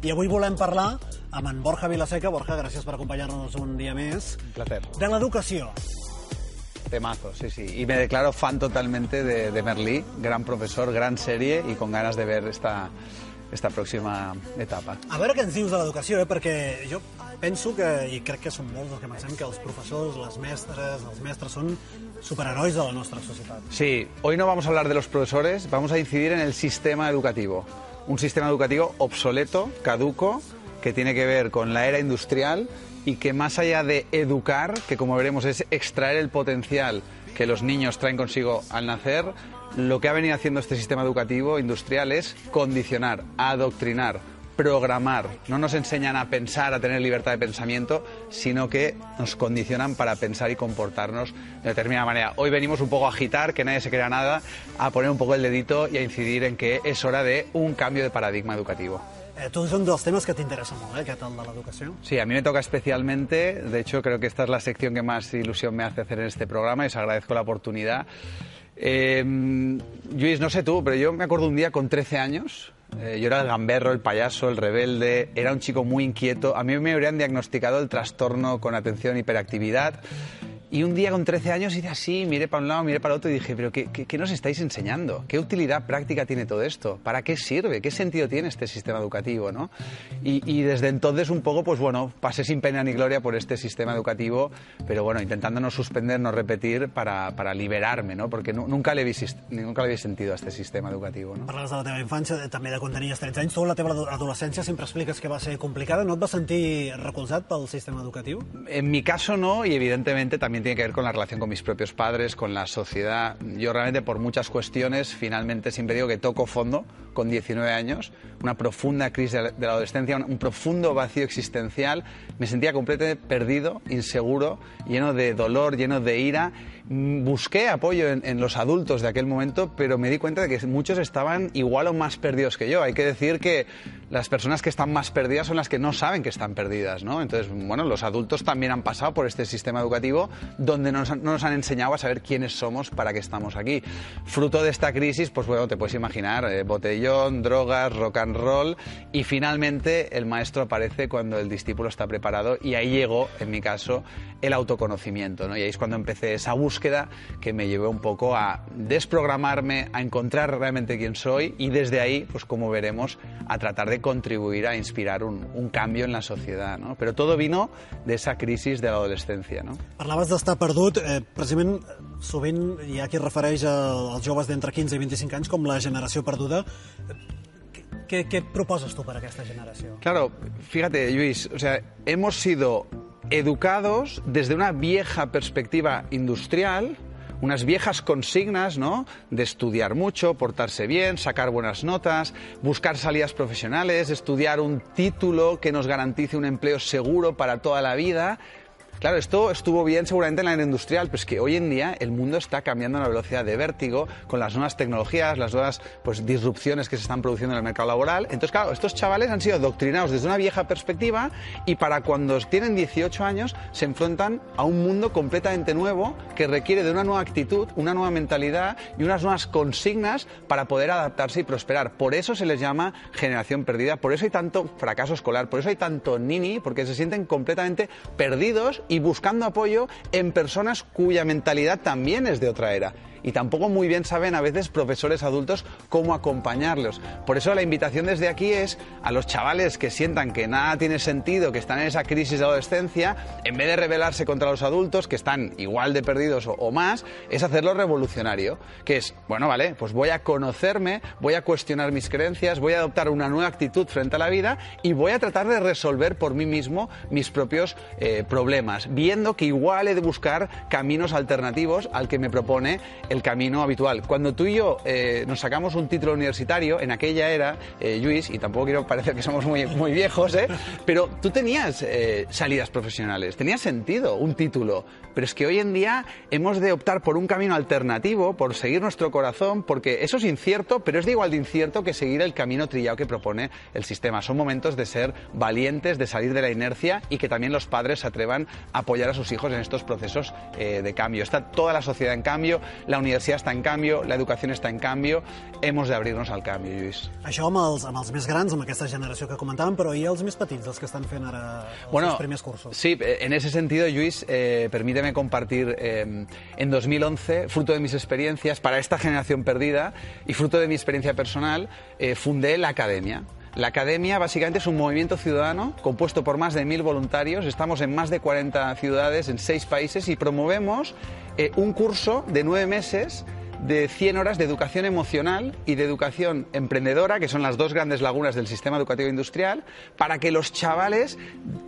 I avui volem parlar amb en Borja Vilaseca. Borja, gràcies per acompanyar-nos un dia més. Un placer. De l'educació. Temazo, sí, sí. Y me declaro fan totalmente de, de Merlí, gran profesor, gran serie y con ganas de ver esta, esta próxima etapa. A veure què ens dius de l'educació, eh? perquè jo penso que, i crec que som molts els que pensem que els professors, les mestres, els mestres són superherois de la nostra societat. Sí, hoy no vamos a hablar de los profesores, vamos a incidir en el sistema educativo. Un sistema educativo obsoleto, caduco, que tiene que ver con la era industrial y que más allá de educar, que como veremos es extraer el potencial que los niños traen consigo al nacer, lo que ha venido haciendo este sistema educativo industrial es condicionar, adoctrinar, programar. No nos enseñan a pensar, a tener libertad de pensamiento, sino que nos condicionan para pensar y comportarnos de determinada manera. Hoy venimos un poco a agitar, que nadie se crea nada, a poner un poco el dedito y a incidir en que es hora de un cambio de paradigma educativo. Eh, tu és un dels temes que t'interessa molt, eh, aquest, el de l'educació. Sí, a mí me toca especialmente. De hecho, creo que esta es la sección que más ilusión me hace hacer en este programa y os agradezco la oportunidad. Eh, Luis, no sé tú, pero yo me acuerdo un día con 13 años. Eh, yo era el gamberro, el payaso, el rebelde, era un chico muy inquieto. A mí me habrían diagnosticado el trastorno con atención hiperactividad. Y un día con 13 años hice así, miré para un lado, miré para el otro y dije, pero ¿qué, qué, qué nos estáis enseñando? ¿Qué utilidad práctica tiene todo esto? ¿Para qué sirve? ¿Qué sentido tiene este sistema educativo? ¿no? Y, y desde entonces un poco, pues bueno, pasé sin pena ni gloria por este sistema educativo, pero bueno, intentando no suspender, no repetir para, para liberarme, ¿no? Porque nu- nunca le, vi, nunca le vi sentido a este sistema educativo. ¿no? Parlaves de la teva infància, també de quan tenies 13 anys. Tu, la teva ado- adolescència, sempre expliques que va ser complicada. No et vas sentir recolzat pel sistema educatiu? En mi caso no, y evidentemente también tiene que ver con la relación con mis propios padres, con la sociedad. Yo realmente por muchas cuestiones, finalmente siempre digo que toco fondo con 19 años, una profunda crisis de la- adolescencia, un, un profundo vacío existencial. Me sentía completamente perdido, inseguro, lleno de dolor, lleno de ira. Mm, Busqué apoyo en, en los adultos de aquel momento, pero me di cuenta de que muchos estaban igual o más perdidos que yo. Hay que decir que las personas que están más perdidas son las que no saben que están perdidas, ¿no? Entonces, bueno, los adultos también han pasado por este sistema educativo donde no nos han enseñado a saber quiénes somos, para qué estamos aquí. Fruto de esta crisis, pues bueno, te puedes imaginar, eh, botellón, drogas, rock and roll, y finalmente el maestro aparece cuando el discípulo está preparado y ahí llegó, en mi caso, el autoconocimiento, ¿no? Y ahí es cuando empecé esa búsqueda que me llevó un poco a desprogramarme, a encontrar realmente quién soy y desde ahí, pues como veremos, a tratar de contribuir a inspirar un, cambio en la sociedad, ¿no? Pero todo vino de esa crisis de la adolescencia, ¿no? D'estar perdut. Eh, precisament, eh, sovint hi ha qui refereix als joves d'entre 15 i 25 anys com la generació perduda. Què, què proposes tu per a aquesta generació? Claro, fíjate, Luis, o sea, hemos sido educados desde una vieja perspectiva industrial, unas viejas consignas, ¿no? De estudiar mucho, portarse bien, sacar buenas notas, buscar salidas profesionales, estudiar un título que nos garantice un empleo seguro para toda la vida. Claro, esto estuvo bien seguramente en la era industrial, pero es que hoy en día el mundo está cambiando a una velocidad de vértigo con las nuevas tecnologías, las nuevas pues, disrupciones que se están produciendo en el mercado laboral. Entonces, claro, estos chavales han sido doctrinados desde una vieja perspectiva y para cuando tienen 18 años se enfrentan a un mundo completamente nuevo que requiere de una nueva actitud, una nueva mentalidad y unas nuevas consignas para poder adaptarse y prosperar. Por eso se les llama generación perdida, por eso hay tanto fracaso escolar, por eso hay tanto nini, porque se sienten completamente perdidos y buscando apoyo en personas cuya mentalidad también es de otra era. Y tampoco muy bien saben a veces profesores adultos cómo acompañarlos. Por eso la invitación desde aquí es a los chavales que sientan que nada tiene sentido, que están en esa crisis de adolescencia, en vez de rebelarse contra los adultos, que están igual de perdidos o, más, es hacerlo revolucionario. Que es, bueno, vale, pues voy a conocerme, voy a cuestionar mis creencias, voy a adoptar una nueva actitud frente a la vida y voy a tratar de resolver por mí mismo mis propios eh, problemas, viendo que igual he de buscar caminos alternativos al que me propone el camino habitual. Cuando tú y yo eh, nos sacamos un título universitario, en aquella era, eh, Luis, y tampoco quiero parecer que somos muy, muy viejos, ¿eh? pero tú tenías eh, salidas profesionales, tenía sentido un título, pero es que hoy en día hemos de optar por un camino alternativo, por seguir nuestro corazón, porque eso es incierto, pero es de igual de incierto que seguir el camino trillado que propone el sistema. Son momentos de ser valientes, de salir de la inercia y que también los padres se atrevan apoyar a sus hijos en estos procesos eh, de cambio. Está toda la sociedad en cambio, la universidad está en cambio, la educación está en cambio, hemos de abrirnos al cambio, Lluís. Això amb els, amb els més grans, amb aquesta generació que comentàvem, però i els més petits, els que estan fent ara els Bueno, primers cursos? sí, eh, en ese sentido, Luis, eh, permíteme compartir eh, en 2011, fruto de mis experiencias para esta generación perdida y fruto de mi experiencia personal, eh, fundé la Academia. La Academia básicamente es un movimiento ciudadano compuesto por más de mil voluntarios. Estamos en más de 40 ciudades, en seis países y promovemos eh, un curso de nueve meses de 100 horas de educación emocional y de educación emprendedora, que son las dos grandes lagunas del sistema educativo industrial, para que los chavales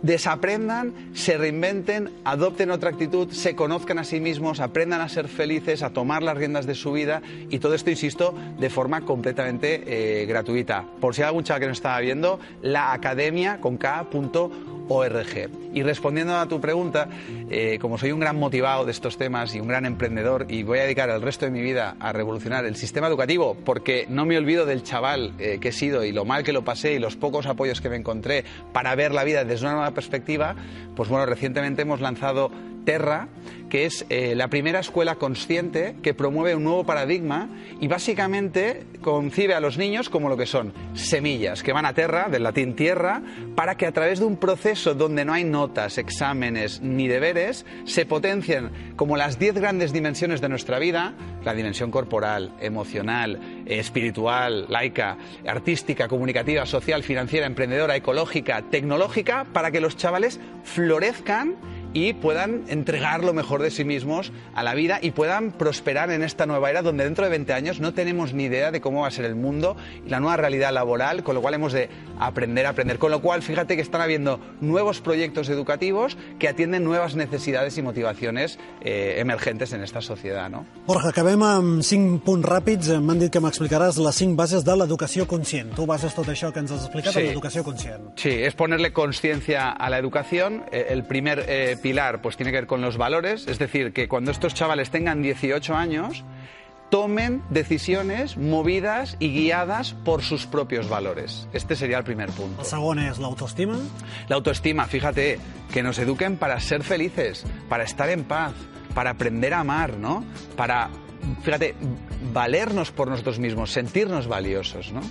desaprendan, se reinventen, adopten otra actitud, se conozcan a sí mismos, aprendan a ser felices, a tomar las riendas de su vida y todo esto, insisto, de forma completamente eh, gratuita. Por si hay algún chaval que no estaba viendo, la academia con K.org. Y respondiendo a tu pregunta, eh, como soy un gran motivado de estos temas y un gran emprendedor y voy a dedicar el resto de mi vida a revolucionar el sistema educativo porque no me olvido del chaval eh, que he sido y lo mal que lo pasé y los pocos apoyos que me encontré para ver la vida desde una nueva perspectiva, pues bueno, recientemente hemos lanzado Terra, que es eh, la primera escuela consciente que promueve un nuevo paradigma y básicamente concibe a los niños como lo que son semillas que van a Terra, del latín tierra, para que a través de un proceso donde no hay notas, exámenes ni deberes, se potencien como las diez grandes dimensiones de nuestra vida, la dimensión corporal, emocional, eh, espiritual, laica, artística, comunicativa, social, financiera, emprendedora, ecológica, tecnológica, para que los chavales florezcan y puedan entregar lo mejor de sí mismos a la vida y puedan prosperar en esta nueva era donde dentro de 20 años no tenemos ni idea de cómo va a ser el mundo y la nueva realidad laboral, con lo cual hemos de aprender a aprender. Con lo cual, fíjate que están habiendo nuevos proyectos educativos que atienden nuevas necesidades y motivaciones eh, emergentes en esta sociedad. ¿no? Borja, acabem amb cinc punts ràpids. M'han dit que m'explicaràs les bases de l'educació conscient. Tu bases tot això que ens has explicat Sí. en l'educació conscient. Sí, es ponerle conciencia a la educación. Eh, El primer eh, pilar pues tiene que ver con los valores, es decir, que cuando estos chavales tengan 18 años tomen decisiones movidas y guiadas por sus propios valores. Este sería el primer punto. El segon és l'autoestima. La autoestima, fíjate, que nos eduquen para ser felices, para estar en paz, para aprender a amar, ¿no? Para, fíjate, valernos por nosotros mismos, sentirnos valiosos, ¿no?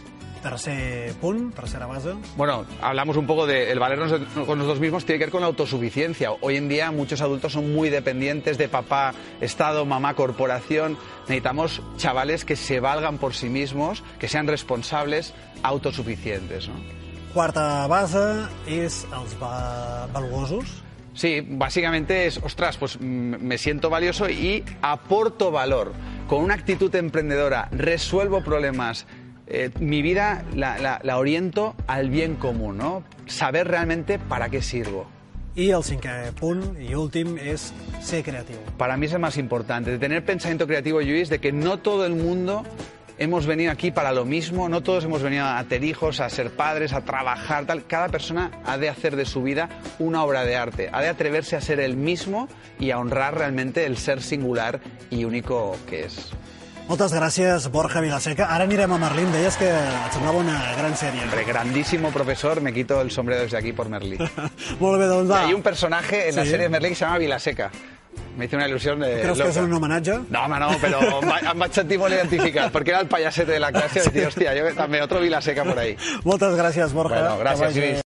Tercer punt, tercera base. Bueno, hablamos un poco de el valernos con nosotros mismos, tiene que ver con la autosuficiencia. Hoy en día muchos adultos son muy dependientes de papá, Estado, mamá, corporación. Necesitamos chavales que se valgan por sí mismos, que sean responsables, autosuficientes. ¿no? Quarta base és els va... valuosos. Sí, básicamente es, ostras, pues me siento valioso y aporto valor. Con una actitud emprendedora, resuelvo problemas. Eh, mi vida la, la- la oriento al bien común, ¿no? Saber realmente para qué sirvo. I el cinquè punt i últim és ser creatiu. Para mí es el más importante, de tener pensamiento creativo, Luis, de que no todo el mundo hemos venido aquí para lo mismo, no todos hemos venido a tener hijos, a ser padres, a trabajar, tal. Cada persona ha de hacer de su vida una obra de arte, ha de atreverse a ser el mismo y a honrar realmente el ser singular y único que es. Moltes gràcies, Borja Vilaseca. Ara anirem a Merlín. Deies que et semblava una gran sèrie. Hombre, grandísimo profesor, me quito el sombrero desde aquí por Merlí. Molt bé, doncs va. Hay un personaje en la Sí. serie de Merlí que se llama Vilaseca. Me hizo una ilusión de. Creus que és loca. un homenatge? No, home, no, però em va- em vaig sentir molt identificat, perquè era el payasete de la clase, i vaig dir, hòstia, jo també, otro Vilaseca por ahí. Moltes gràcies, Borja. Bueno, gràcies, Lluís.